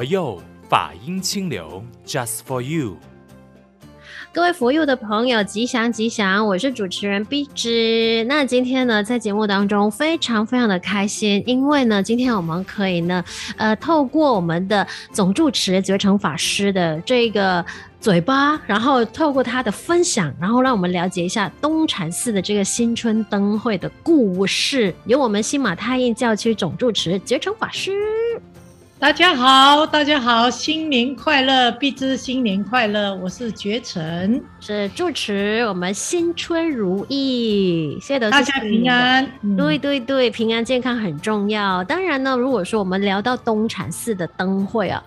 佛佑法音清流，Just for you。各位佛佑的朋友，吉祥吉祥！我是主持人碧枝。那今天呢，在节目当中非常非常的开心，因为呢，今天我们可以呢，呃，透过我们的总住持觉诚法师的这个嘴巴，然后透过他的分享，然后让我们了解一下东禅寺的这个新春灯会的故事。由我们新马泰印教区总住持觉诚法师。大家好，大家好，新年快乐！必知新年快乐！我是觉诚，是住持，我们新春如意，谢谢大家平安。对对对，平安健康很重要。当然呢，如果说我们聊到东禅寺的灯会啊，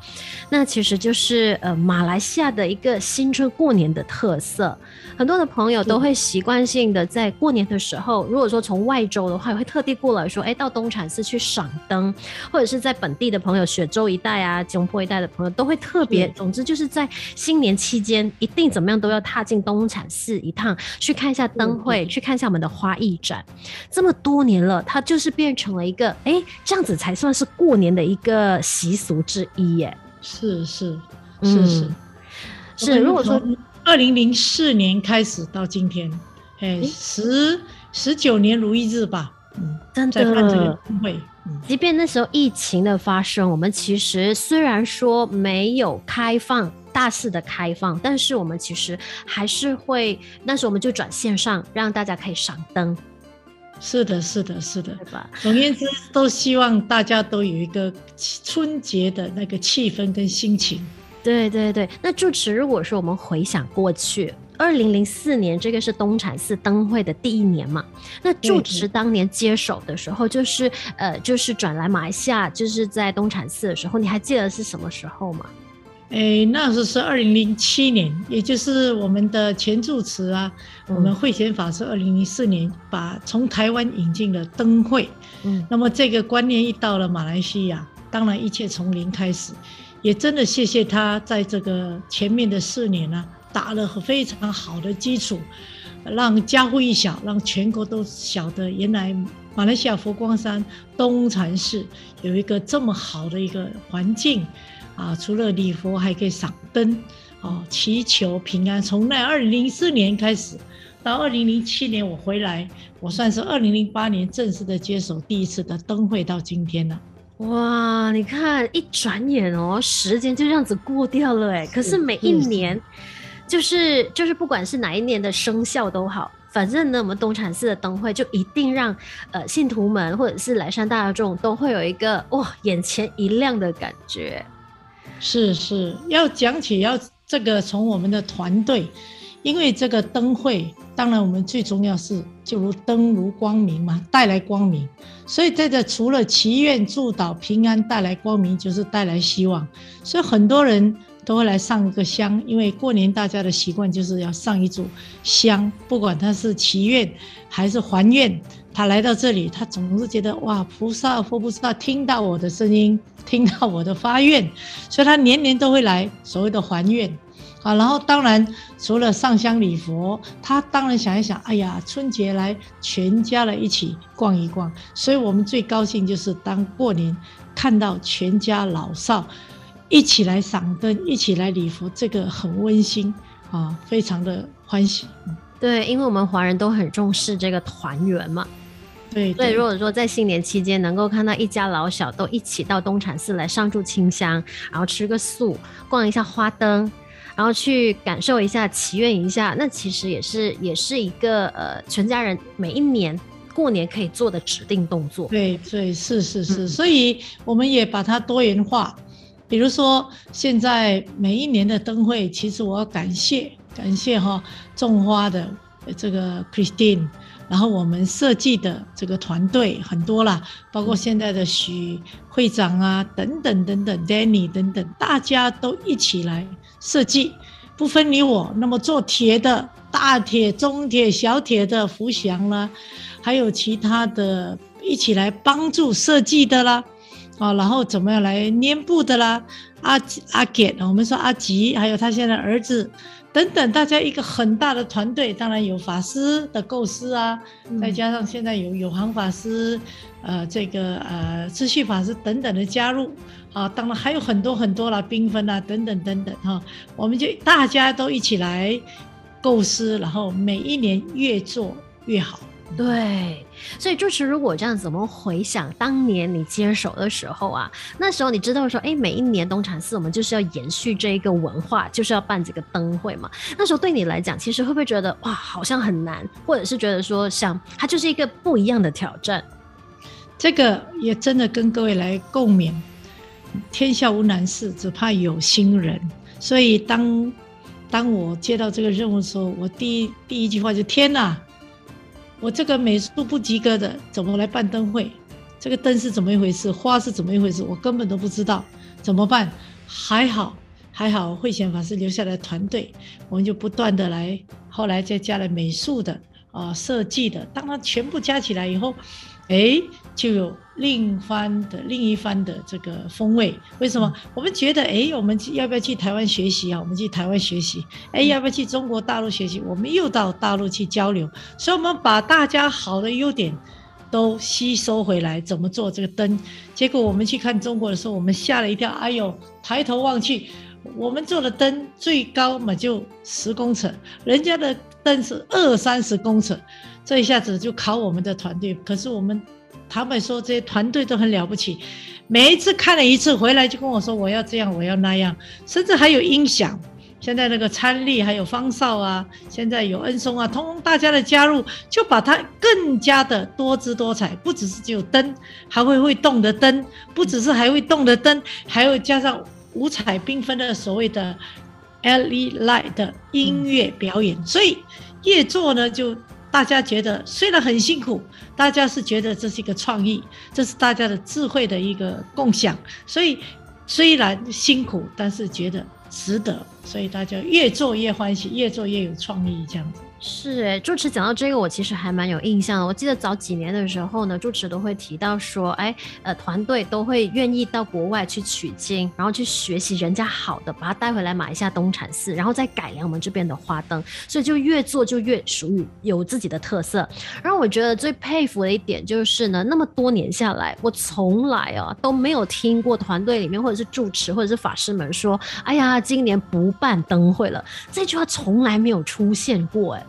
那其实就是呃马来西亚的一个新春过年的特色。很多的朋友都会习惯性的在过年的时候，如果说从外州的话，会特地过来说，哎，到东禅寺去赏灯，或者是在本地的朋友，雪州一带啊、吉隆坡一带的朋友都会特别，总之就是在新年期间，一定怎么样都要踏进东禅寺一趟，去看一下灯会，去看一下我们的花艺展。这么多年了，它就是变成了一个，哎，这样子才算是过年的一个习俗之一耶。是是是是、嗯、是，如果说。二零零四年开始到今天，哎，十十九年如一日吧，嗯，真的。在办这个会，嗯，即便那时候疫情的发生，我们其实虽然说没有开放大肆的开放，但是我们其实还是会，那时候我们就转线上，让大家可以赏灯。是的，是的，是的，对吧？总言之，都希望大家都有一个春节的那个气氛跟心情。对对对，那住持，如果说我们回想过去，二零零四年这个是东禅寺灯会的第一年嘛，那住持当年接手的时候，就是呃，就是转来马来西亚，就是在东禅寺的时候，你还记得是什么时候吗？哎，那时候是二零零七年，也就是我们的前住持啊，嗯、我们慧贤法师二零零四年把从台湾引进了灯会，嗯，那么这个观念一到了马来西亚，当然一切从零开始。也真的谢谢他在这个前面的四年呢、啊，打了非常好的基础，让家喻一晓，让全国都晓得原来马来西亚佛光山东禅寺有一个这么好的一个环境啊！除了礼佛，还可以赏灯哦，祈求平安。从那二零零四年开始，到二零零七年我回来，我算是二零零八年正式的接手第一次的灯会，到今天了。哇，你看一转眼哦，时间就这样子过掉了哎。可是每一年，就是就是不管是哪一年的生肖都好，反正呢，我们东禅寺的灯会就一定让呃信徒们或者是来山大众都会有一个哇眼前一亮的感觉。是是，要讲起要这个从我们的团队。因为这个灯会，当然我们最重要是就如灯如光明嘛，带来光明。所以在这除了祈愿祝祷平安，带来光明就是带来希望。所以很多人都会来上一个香，因为过年大家的习惯就是要上一炷香，不管他是祈愿还是还愿，他来到这里，他总是觉得哇，菩萨、佛菩萨听到我的声音，听到我的发愿，所以他年年都会来所谓的还愿。啊，然后当然除了上香礼佛，他当然想一想，哎呀，春节来，全家来一起逛一逛，所以我们最高兴就是当过年看到全家老少一起来赏灯，一起来礼佛，这个很温馨啊，非常的欢喜。对，因为我们华人都很重视这个团圆嘛。对，对，对，如果说在新年期间能够看到一家老小都一起到东禅寺来上柱清香，然后吃个素，逛一下花灯。然后去感受一下，祈愿一下，那其实也是也是一个呃，全家人每一年过年可以做的指定动作。对对，是是是，所以我们也把它多元化。比如说，现在每一年的灯会，其实我要感谢感谢哈种花的这个 Christine。然后我们设计的这个团队很多啦，包括现在的许会长啊，等等等等，Danny 等等，大家都一起来设计，不分你我。那么做铁的、大铁、中铁、小铁的福祥啦，还有其他的一起来帮助设计的啦。啊，然后怎么样来粘布的啦？阿阿简，我们说阿吉，还有他现在儿子等等，大家一个很大的团队，当然有法师的构思啊，嗯、再加上现在有有行法师，呃，这个呃秩序法师等等的加入，啊，当然还有很多很多啦，缤纷啊等等等等哈、啊，我们就大家都一起来构思，然后每一年越做越好。对，所以就是如果这样怎么回想当年你接手的时候啊，那时候你知道说，哎，每一年东禅寺我们就是要延续这一个文化，就是要办这个灯会嘛。那时候对你来讲，其实会不会觉得哇，好像很难，或者是觉得说，像它就是一个不一样的挑战？这个也真的跟各位来共勉，天下无难事，只怕有心人。所以当当我接到这个任务的时候，我第一第一句话就天哪！我这个美术不及格的，怎么来办灯会？这个灯是怎么一回事？花是怎么一回事？我根本都不知道，怎么办？还好，还好，慧贤法师留下来团队，我们就不断的来，后来再加了美术的啊、设计的，当他全部加起来以后。哎，就有另一番的另一番的这个风味。为什么？我们觉得，哎，我们要不要去台湾学习啊？我们去台湾学习。哎，要不要去中国大陆学习？我们又到大陆去交流。所以，我们把大家好的优点都吸收回来，怎么做这个灯？结果我们去看中国的时候，我们吓了一跳。哎呦，抬头望去，我们做的灯最高嘛就十公尺，人家的灯是二三十公尺。这一下子就考我们的团队，可是我们他们说这些团队都很了不起，每一次看了一次回来就跟我说我要这样我要那样，甚至还有音响。现在那个参力还有方少啊，现在有恩松啊，通通大家的加入，就把它更加的多姿多彩，不只是只有灯，还会会动的灯，不只是还会动的灯，还有加上五彩缤纷的所谓的 LED light 的音乐表演，所以越做呢就。大家觉得虽然很辛苦，大家是觉得这是一个创意，这是大家的智慧的一个共享，所以虽然辛苦，但是觉得值得，所以大家越做越欢喜，越做越有创意，这样子。是哎，住持讲到这个，我其实还蛮有印象的。我记得早几年的时候呢，住持都会提到说，哎，呃，团队都会愿意到国外去取经，然后去学习人家好的，把它带回来马来西亚东禅寺，然后再改良我们这边的花灯，所以就越做就越属于有自己的特色。然后我觉得最佩服的一点就是呢，那么多年下来，我从来啊都没有听过团队里面或者是住持或者是法师们说，哎呀，今年不办灯会了，这句话从来没有出现过哎。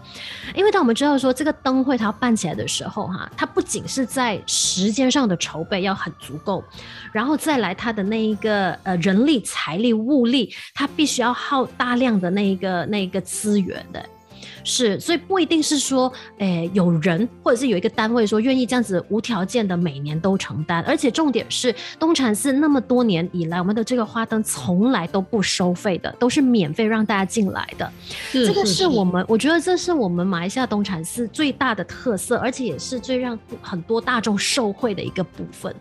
因为当我们知道说这个灯会它办起来的时候，哈，它不仅是在时间上的筹备要很足够，然后再来它的那一个呃人力、财力、物力，它必须要耗大量的那一个那一个资源的。是，所以不一定是说，诶，有人或者是有一个单位说愿意这样子无条件的每年都承担，而且重点是东禅寺那么多年以来，我们的这个花灯从来都不收费的，都是免费让大家进来的。这个是我们，我觉得这是我们马来西亚东禅寺最大的特色，而且也是最让很多大众受惠的一个部分。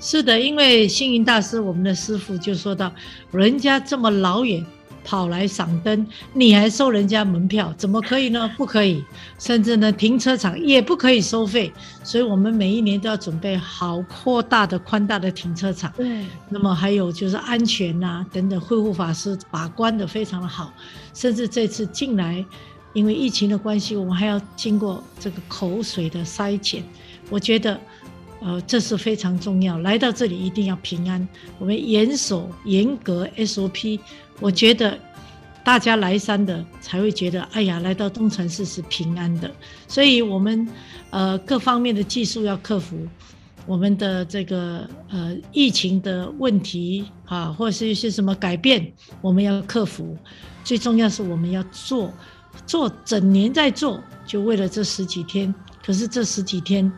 是的，因为星云大师，我们的师傅就说到，人家这么老远。跑来赏灯，你还收人家门票，怎么可以呢？不可以，甚至呢，停车场也不可以收费。所以，我们每一年都要准备好扩大的、宽大的停车场。对。那么还有就是安全呐、啊、等等，慧护法师把关的非常的好。甚至这次进来，因为疫情的关系，我们还要经过这个口水的筛检。我觉得，呃，这是非常重要。来到这里一定要平安，我们严守严格 SOP。我觉得大家来山的才会觉得，哎呀，来到东禅寺是平安的。所以，我们呃各方面的技术要克服，我们的这个呃疫情的问题啊，或者是一些什么改变，我们要克服。最重要是我们要做，做整年在做，就为了这十几天。可是这十几天，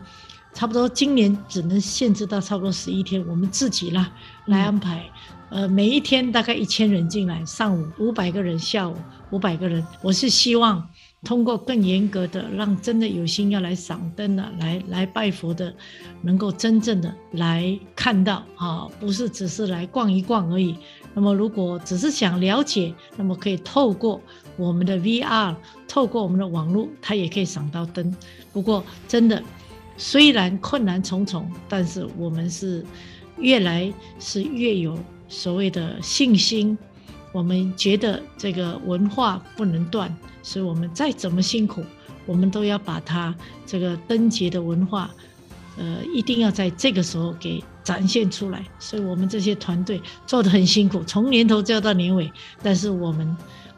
差不多今年只能限制到差不多十一天，我们自己啦来安排。呃，每一天大概一千人进来，上午五百个人，下午五百个人。我是希望通过更严格的，让真的有心要来赏灯的、来来拜佛的，能够真正的来看到啊，不是只是来逛一逛而已。那么如果只是想了解，那么可以透过我们的 VR，透过我们的网络，它也可以赏到灯。不过真的，虽然困难重重，但是我们是。越来是越有所谓的信心。我们觉得这个文化不能断，所以我们再怎么辛苦，我们都要把它这个灯节的文化，呃，一定要在这个时候给展现出来。所以我们这些团队做得很辛苦，从年头做到年尾，但是我们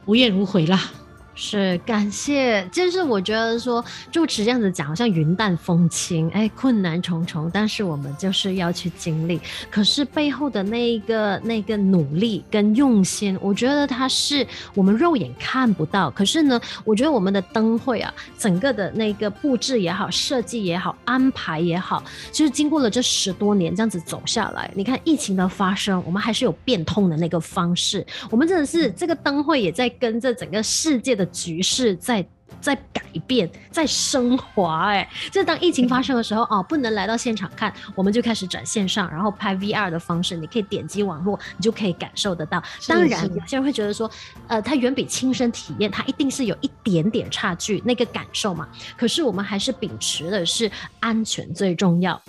无怨无悔啦。是感谢，就是我觉得说住持这样子讲，好像云淡风轻，哎，困难重重，但是我们就是要去经历。可是背后的那一个那个努力跟用心，我觉得它是我们肉眼看不到。可是呢，我觉得我们的灯会啊，整个的那个布置也好，设计也好，安排也好，就是经过了这十多年这样子走下来，你看疫情的发生，我们还是有变通的那个方式。我们真的是这个灯会也在跟着整个世界的。局势在在改变，在升华。哎，就当疫情发生的时候哦，不能来到现场看，我们就开始转线上，然后拍 VR 的方式，你可以点击网络，你就可以感受得到。当然，有些人会觉得说，呃，它远比亲身体验，它一定是有一点点差距，那个感受嘛。可是我们还是秉持的是安全最重要。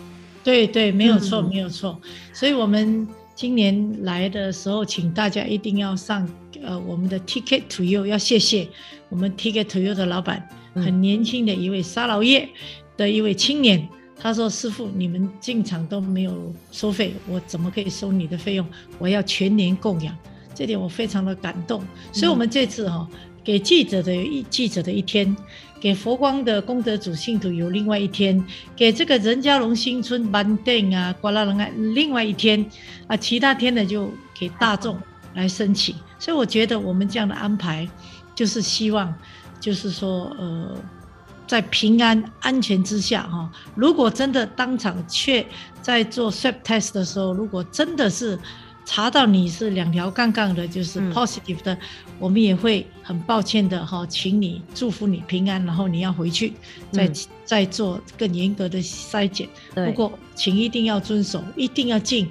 对对，没有错，嗯、没有错。所以我们今年来的时候，请大家一定要上。呃，我们的 Ticket to You 要谢谢我们 Ticket to You 的老板，很年轻的一位沙劳越的一位青年，他说：“师傅，你们进场都没有收费，我怎么可以收你的费用？我要全年供养。”这点我非常的感动。所以，我们这次哈、哦，给记者的一记者的一天，给佛光的功德主信徒有另外一天，给这个仁嘉隆新村班店啊、瓜拉人啊另外一天啊，其他天呢就给大众来申请。所以我觉得我们这样的安排，就是希望，就是说，呃，在平安安全之下哈，如果真的当场却在做 swab test 的时候，如果真的是查到你是两条杠杠的，就是 positive 的，嗯、我们也会很抱歉的哈，请你祝福你平安，然后你要回去再、嗯、再做更严格的筛检。不过，请一定要遵守，一定要进。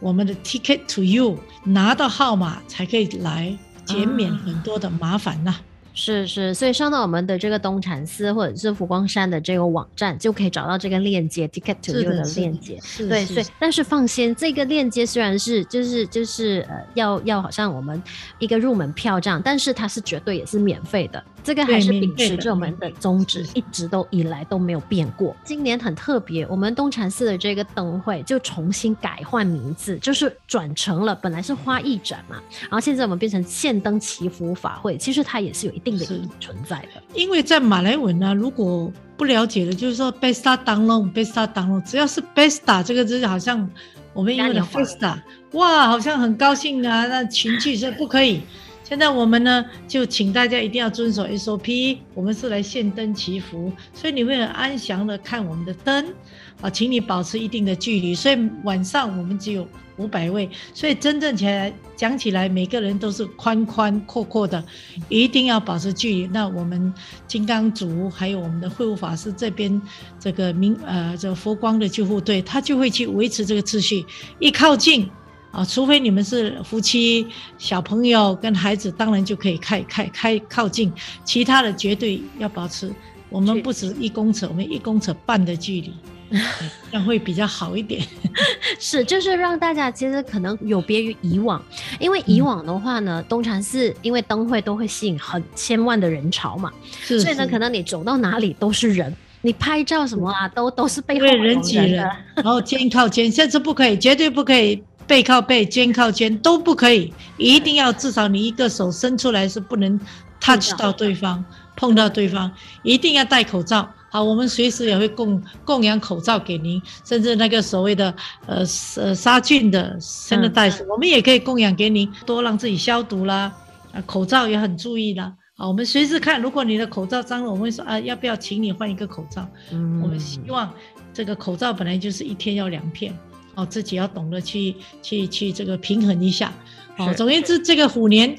我们的 ticket to you 拿到号码才可以来，减免很多的麻烦呐、啊。是是，所以上到我们的这个东禅寺或者是佛光山的这个网站，就可以找到这个链接，ticket to you 的链接。对，所以但是放心，这个链接虽然是就是就是呃要要好像我们一个入门票这样，但是它是绝对也是免费的。这个还是秉持着我们的宗旨，一直都以来都没有变过。今年很特别，我们东禅寺的这个灯会就重新改换名字，就是转成了本来是花艺展嘛，然后现在我们变成献灯祈福法会。其实它也是有一定的意义存在的。因为在马来文呢、啊，如果不了解的，就是说 Pesta Danglong，Pesta Danglong，只要是 “besta” 这个字，好像我们因为 Festa，哇，好像很高兴啊，那情绪是不可以。现在我们呢，就请大家一定要遵守 SOP。我们是来献灯祈福，所以你会很安详的看我们的灯啊，请你保持一定的距离。所以晚上我们只有五百位，所以真正起来讲起来，每个人都是宽宽阔阔的，一定要保持距离。那我们金刚组还有我们的会务法师这边这个明呃这个佛光的救护队，他就会去维持这个秩序。一靠近。啊，除非你们是夫妻、小朋友跟孩子，当然就可以开开开靠近，其他的绝对要保持。我们不止一公尺，我们一公尺半的距离，这样会比较好一点。是，就是让大家其实可能有别于以往，因为以往的话呢，东禅寺因为灯会都会吸引很千万的人潮嘛，是是所以呢，可能你走到哪里都是人，你拍照什么啊，都都是背后人，人挤人，然后肩靠肩，甚至不可以，绝对不可以。背靠背、肩靠肩都不可以，一定要至少你一个手伸出来是不能 touch 到对方、碰到对方，一定要戴口罩。好，我们随时也会供供养口罩给您，甚至那个所谓的呃呃杀菌的 sanitizer，我们也可以供养给您，多让自己消毒啦。啊，口罩也很注意啦。好，我们随时看，如果你的口罩脏了，我们会说啊，要不要请你换一个口罩？嗯，我们希望这个口罩本来就是一天要两片。哦，自己要懂得去去去这个平衡一下。哦，总而言之，这个虎年，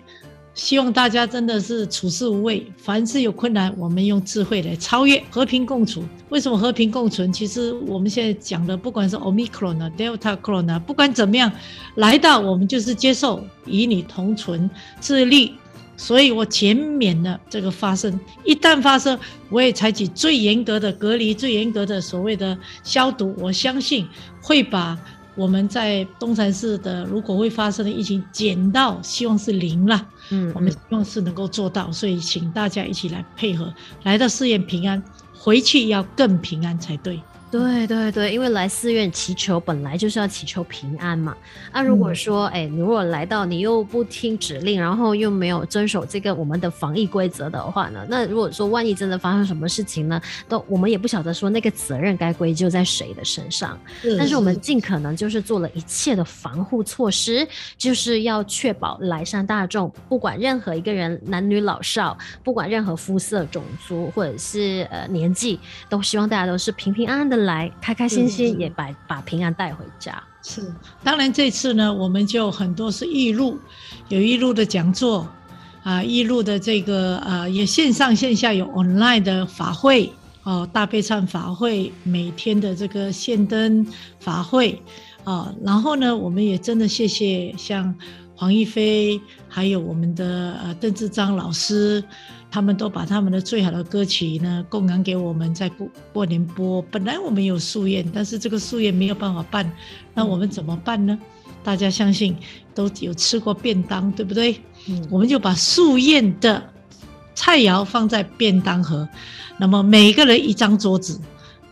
希望大家真的是处事无畏，凡事有困难，我们用智慧来超越，和平共处。为什么和平共存？其实我们现在讲的，不管是 Omicron 啊、Delta Corona，不管怎么样，来到我们就是接受，与你同存，自立。所以我减免了这个发生，一旦发生，我也采取最严格的隔离、最严格的所谓的消毒。我相信会把我们在东禅寺的如果会发生的疫情减到希望是零了，嗯，我们希望是能够做到，所以请大家一起来配合，来到寺院平安，回去要更平安才对。对对对，因为来寺院祈求本来就是要祈求平安嘛。那、啊、如果说，哎、嗯，你如果来到你又不听指令，然后又没有遵守这个我们的防疫规则的话呢，那如果说万一真的发生什么事情呢，都我们也不晓得说那个责任该归咎在谁的身上。是但是我们尽可能就是做了一切的防护措施，就是要确保来山大众，不管任何一个人，男女老少，不管任何肤色、种族或者是呃年纪，都希望大家都是平平安安的。来开开心心，也把把平安带回家。是，当然这次呢，我们就很多是预录，有预录的讲座啊，预录的这个啊，也线上线下有 online 的法会哦，大悲忏法会，每天的这个献灯法会啊，然后呢，我们也真的谢谢像黄一飞，还有我们的呃邓志章老师。他们都把他们的最好的歌曲呢供养给我们，在过过年播。本来我们有夙宴，但是这个夙宴没有办法办，那我们怎么办呢？大家相信都有吃过便当，对不对？嗯，我们就把夙宴的菜肴放在便当盒，那么每个人一张桌子。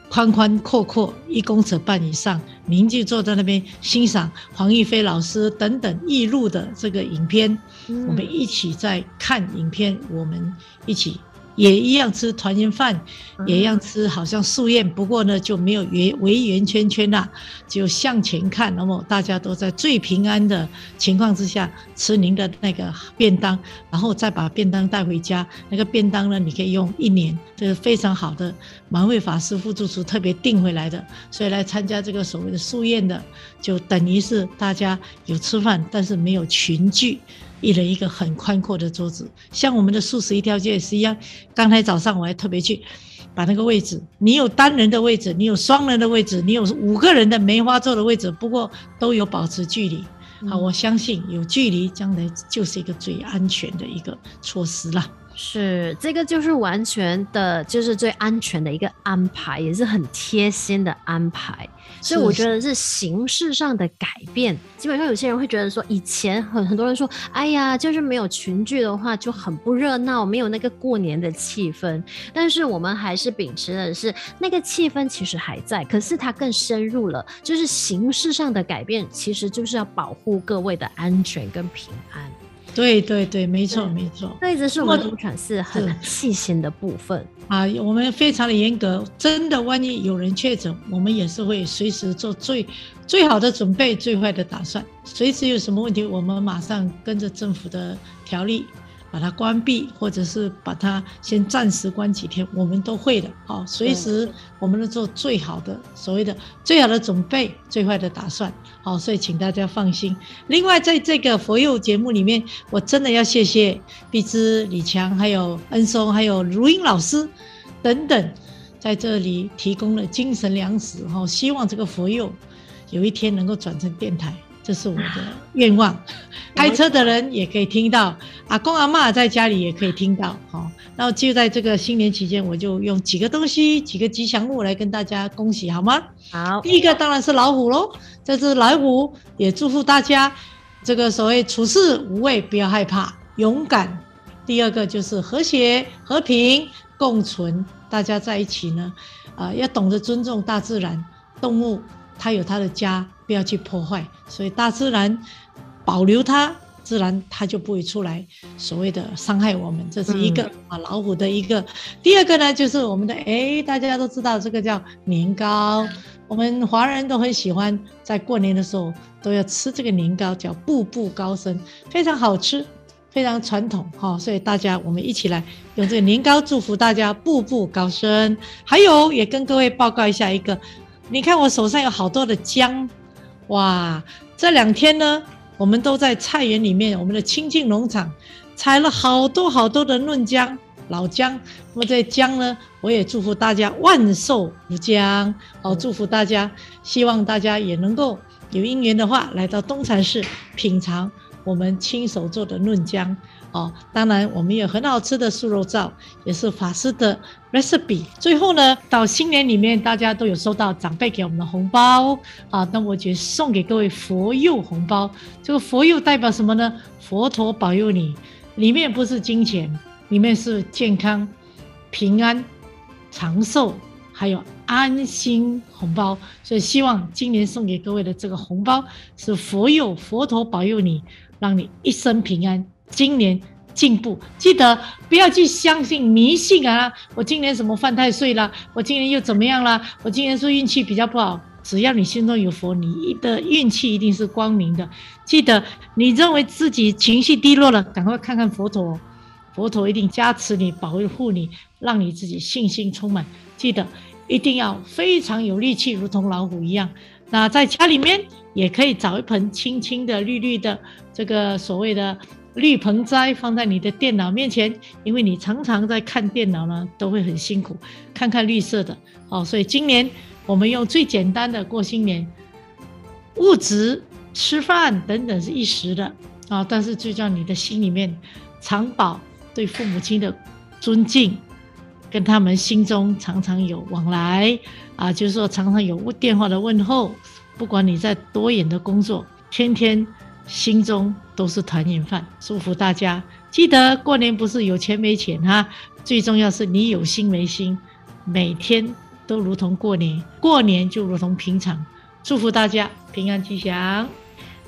宽宽阔阔一公尺半以上，您就坐在那边欣赏黄玉飞老师等等预录的这个影片，嗯、我们一起在看影片，我们一起。也一样吃团圆饭，也一样吃，好像素宴，不过呢就没有圆围圆圈圈啦，就向前看。那么大家都在最平安的情况之下吃您的那个便当，然后再把便当带回家。那个便当呢，你可以用一年，这是非常好的。满慧法师副住处特别订回来的，所以来参加这个所谓的素宴的，就等于是大家有吃饭，但是没有群聚。一人一个很宽阔的桌子，像我们的素食一条街也是一样。刚才早上我还特别去把那个位置，你有单人的位置，你有双人的位置，你有五个人的梅花座的位置，不过都有保持距离。好，我相信有距离，将来就是一个最安全的一个措施了。是，这个就是完全的，就是最安全的一个安排，也是很贴心的安排。所以我觉得是形式上的改变。基本上有些人会觉得说，以前很很多人说，哎呀，就是没有群聚的话就很不热闹，没有那个过年的气氛。但是我们还是秉持的是那个气氛其实还在，可是它更深入了，就是形式上的改变，其实就是要保护各位的安全跟平安。对对对，没错没错，这一直是我们东禅寺很细心的部分。啊，我们非常的严格，真的万一有人确诊，我们也是会随时做最最好的准备，最坏的打算，随时有什么问题，我们马上跟着政府的条例。把它关闭，或者是把它先暂时关几天，我们都会的。好，随时我们能做最好的所谓的最好的准备，最坏的打算。好，所以请大家放心。另外，在这个佛佑节目里面，我真的要谢谢碧芝、李强、还有恩松、还有如英老师等等，在这里提供了精神粮食。哦，希望这个佛佑有一天能够转成电台。这是我的愿望，开车的人也可以听到，阿公阿妈在家里也可以听到。好，然后就在这个新年期间，我就用几个东西、几个吉祥物来跟大家恭喜，好吗？好，第一个当然是老虎喽，这只老虎也祝福大家，这个所谓处事无畏，不要害怕，勇敢。第二个就是和谐、和平共存，大家在一起呢，啊、呃，要懂得尊重大自然，动物它有它的家。不要去破坏，所以大自然保留它，自然它就不会出来所谓的伤害我们。这是一个啊老虎的一个。第二个呢，就是我们的哎，大家都知道这个叫年糕，我们华人都很喜欢，在过年的时候都要吃这个年糕，叫步步高升，非常好吃，非常传统哈。所以大家我们一起来用这个年糕祝福大家步步高升。还有也跟各位报告一下一个，你看我手上有好多的姜。哇，这两天呢，我们都在菜园里面，我们的清净农场采了好多好多的嫩姜、老姜。那么这姜呢，我也祝福大家万寿无疆。好，祝福大家，希望大家也能够有因缘的话，来到东禅寺品尝我们亲手做的嫩姜哦。当然，我们有很好吃的素肉燥，也是法师的 recipe。最后呢，到新年里面，大家都有收到长辈给我们的红包啊。那我就送给各位佛佑红包。这个佛佑代表什么呢？佛陀保佑你，里面不是金钱，里面是健康、平安、长寿。还有安心红包，所以希望今年送给各位的这个红包是佛佑佛陀保佑你，让你一生平安，今年进步。记得不要去相信迷信啊！我今年什么犯太岁了？我今年又怎么样了？我今年说运气比较不好。只要你心中有佛，你的运气一定是光明的。记得你认为自己情绪低落了，赶快看看佛陀，佛陀一定加持你，保护你，让你自己信心充满。记得一定要非常有力气，如同老虎一样。那在家里面也可以找一盆青青的、绿绿的这个所谓的绿盆栽，放在你的电脑面前，因为你常常在看电脑呢，都会很辛苦。看看绿色的哦，所以今年我们用最简单的过新年，物质、吃饭等等是一时的啊，但是就叫你的心里面常保对父母亲的尊敬。跟他们心中常常有往来啊，就是说常常有电话的问候，不管你在多远的工作，天天心中都是团圆饭。祝福大家，记得过年不是有钱没钱哈，最重要是你有心没心，每天都如同过年，过年就如同平常。祝福大家平安吉祥。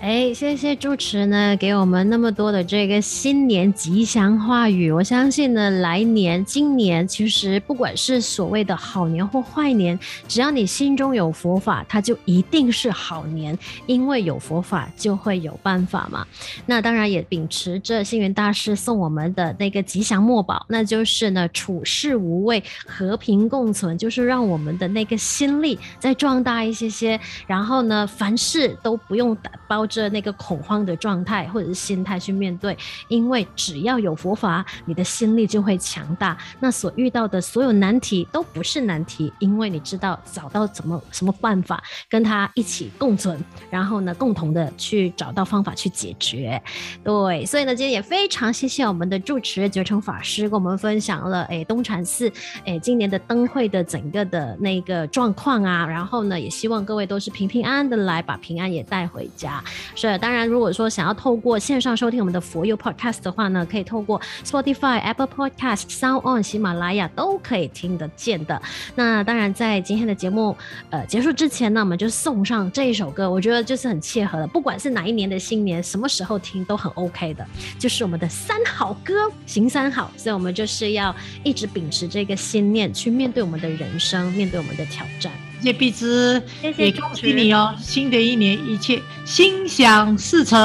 哎，谢谢主持呢，给我们那么多的这个新年吉祥话语。我相信呢，来年、今年，其实不管是所谓的好年或坏年，只要你心中有佛法，它就一定是好年，因为有佛法就会有办法嘛。那当然也秉持着星云大师送我们的那个吉祥墨宝，那就是呢，处事无畏，和平共存，就是让我们的那个心力再壮大一些些，然后呢，凡事都不用打包。着那个恐慌的状态或者是心态去面对，因为只要有佛法，你的心力就会强大。那所遇到的所有难题都不是难题，因为你知道找到怎么什么办法跟他一起共存，然后呢，共同的去找到方法去解决。对，所以呢，今天也非常谢谢我们的住持觉诚法师跟我们分享了，哎，东禅寺哎今年的灯会的整个的那个状况啊，然后呢，也希望各位都是平平安安的来，把平安也带回家。是，当然，如果说想要透过线上收听我们的佛佑 Podcast 的话呢，可以透过 Spotify、Apple Podcast、Sound On、喜马拉雅都可以听得见的。那当然，在今天的节目呃结束之前呢，我们就送上这一首歌，我觉得就是很切合的，不管是哪一年的新年，什么时候听都很 OK 的，就是我们的三好歌，行三好。所以我们就是要一直秉持这个信念去面对我们的人生，面对我们的挑战。谢谢碧枝，也恭喜你哦！新的一年一切心想事成。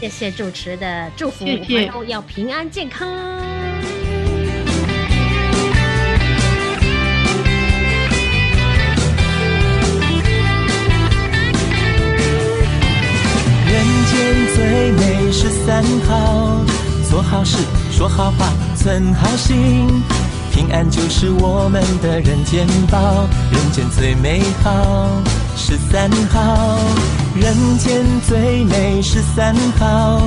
谢谢主持的祝福，谢谢，然后要平安健康。人间最美是三好，做好事，说好话，存好心。平安就是我们的人间宝，人间最美好十三好，人间最美十三好，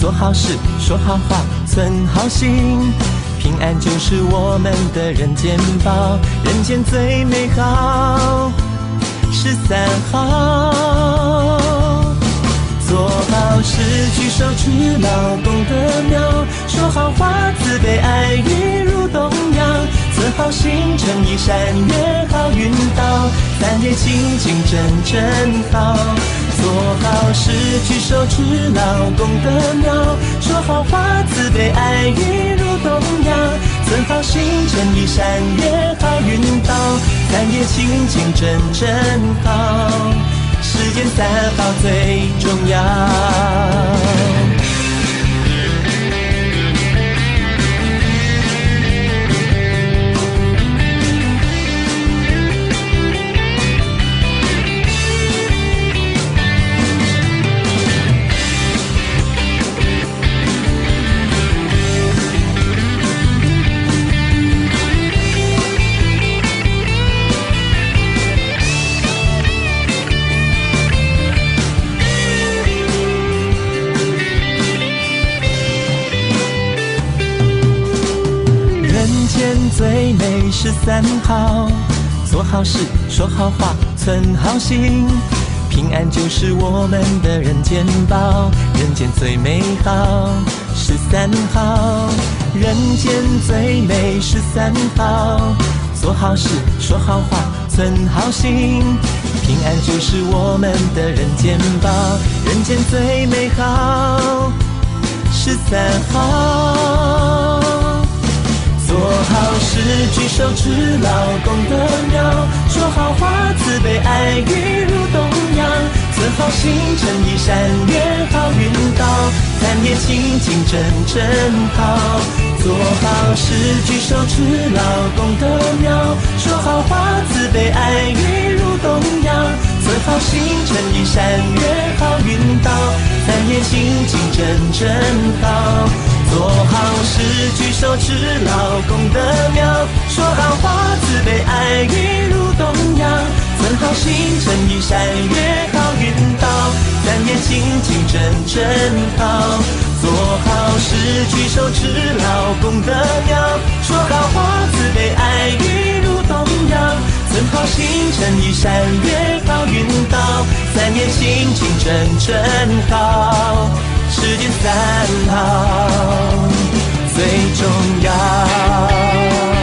做好事，说好话，存好心，平安就是我们的人间宝，人间最美好十三好，好事，举手之劳，功德妙，说好话，慈悲爱语如东洋，存好心，诚意善愿好运到，三业清净真真好。做好事，举手之劳，功德妙，说好话，慈悲爱语如东洋，存好心，诚意善愿好运到，三业清净真真好。时间三好最重要。十三号，做好事，说好话，存好心，平安就是我们的人间宝，人间最美好。十三号，人间最美十三号，做好事，说好话，存好心，平安就是我们的人间宝，人间最美好。十三号，做好事，举手之劳，功德妙，说好话，慈悲爱语如东洋，存好心，诚意善愿好运到，三业清净真真好。做好事，举手之劳，功德妙，说好话，慈悲爱语如东洋。存好心，诚意善愿好运到，三业清净真真好。做好事，举手之劳，功德妙，说好话，慈悲爱语如东洋。存好心，诚意善愿好运到，三业清净真真好。做好事，举手之劳，功德妙，说好话，慈悲爱语如东洋。存好心，诚意善愿好运到，三业清净真真好，世间三好。最重要。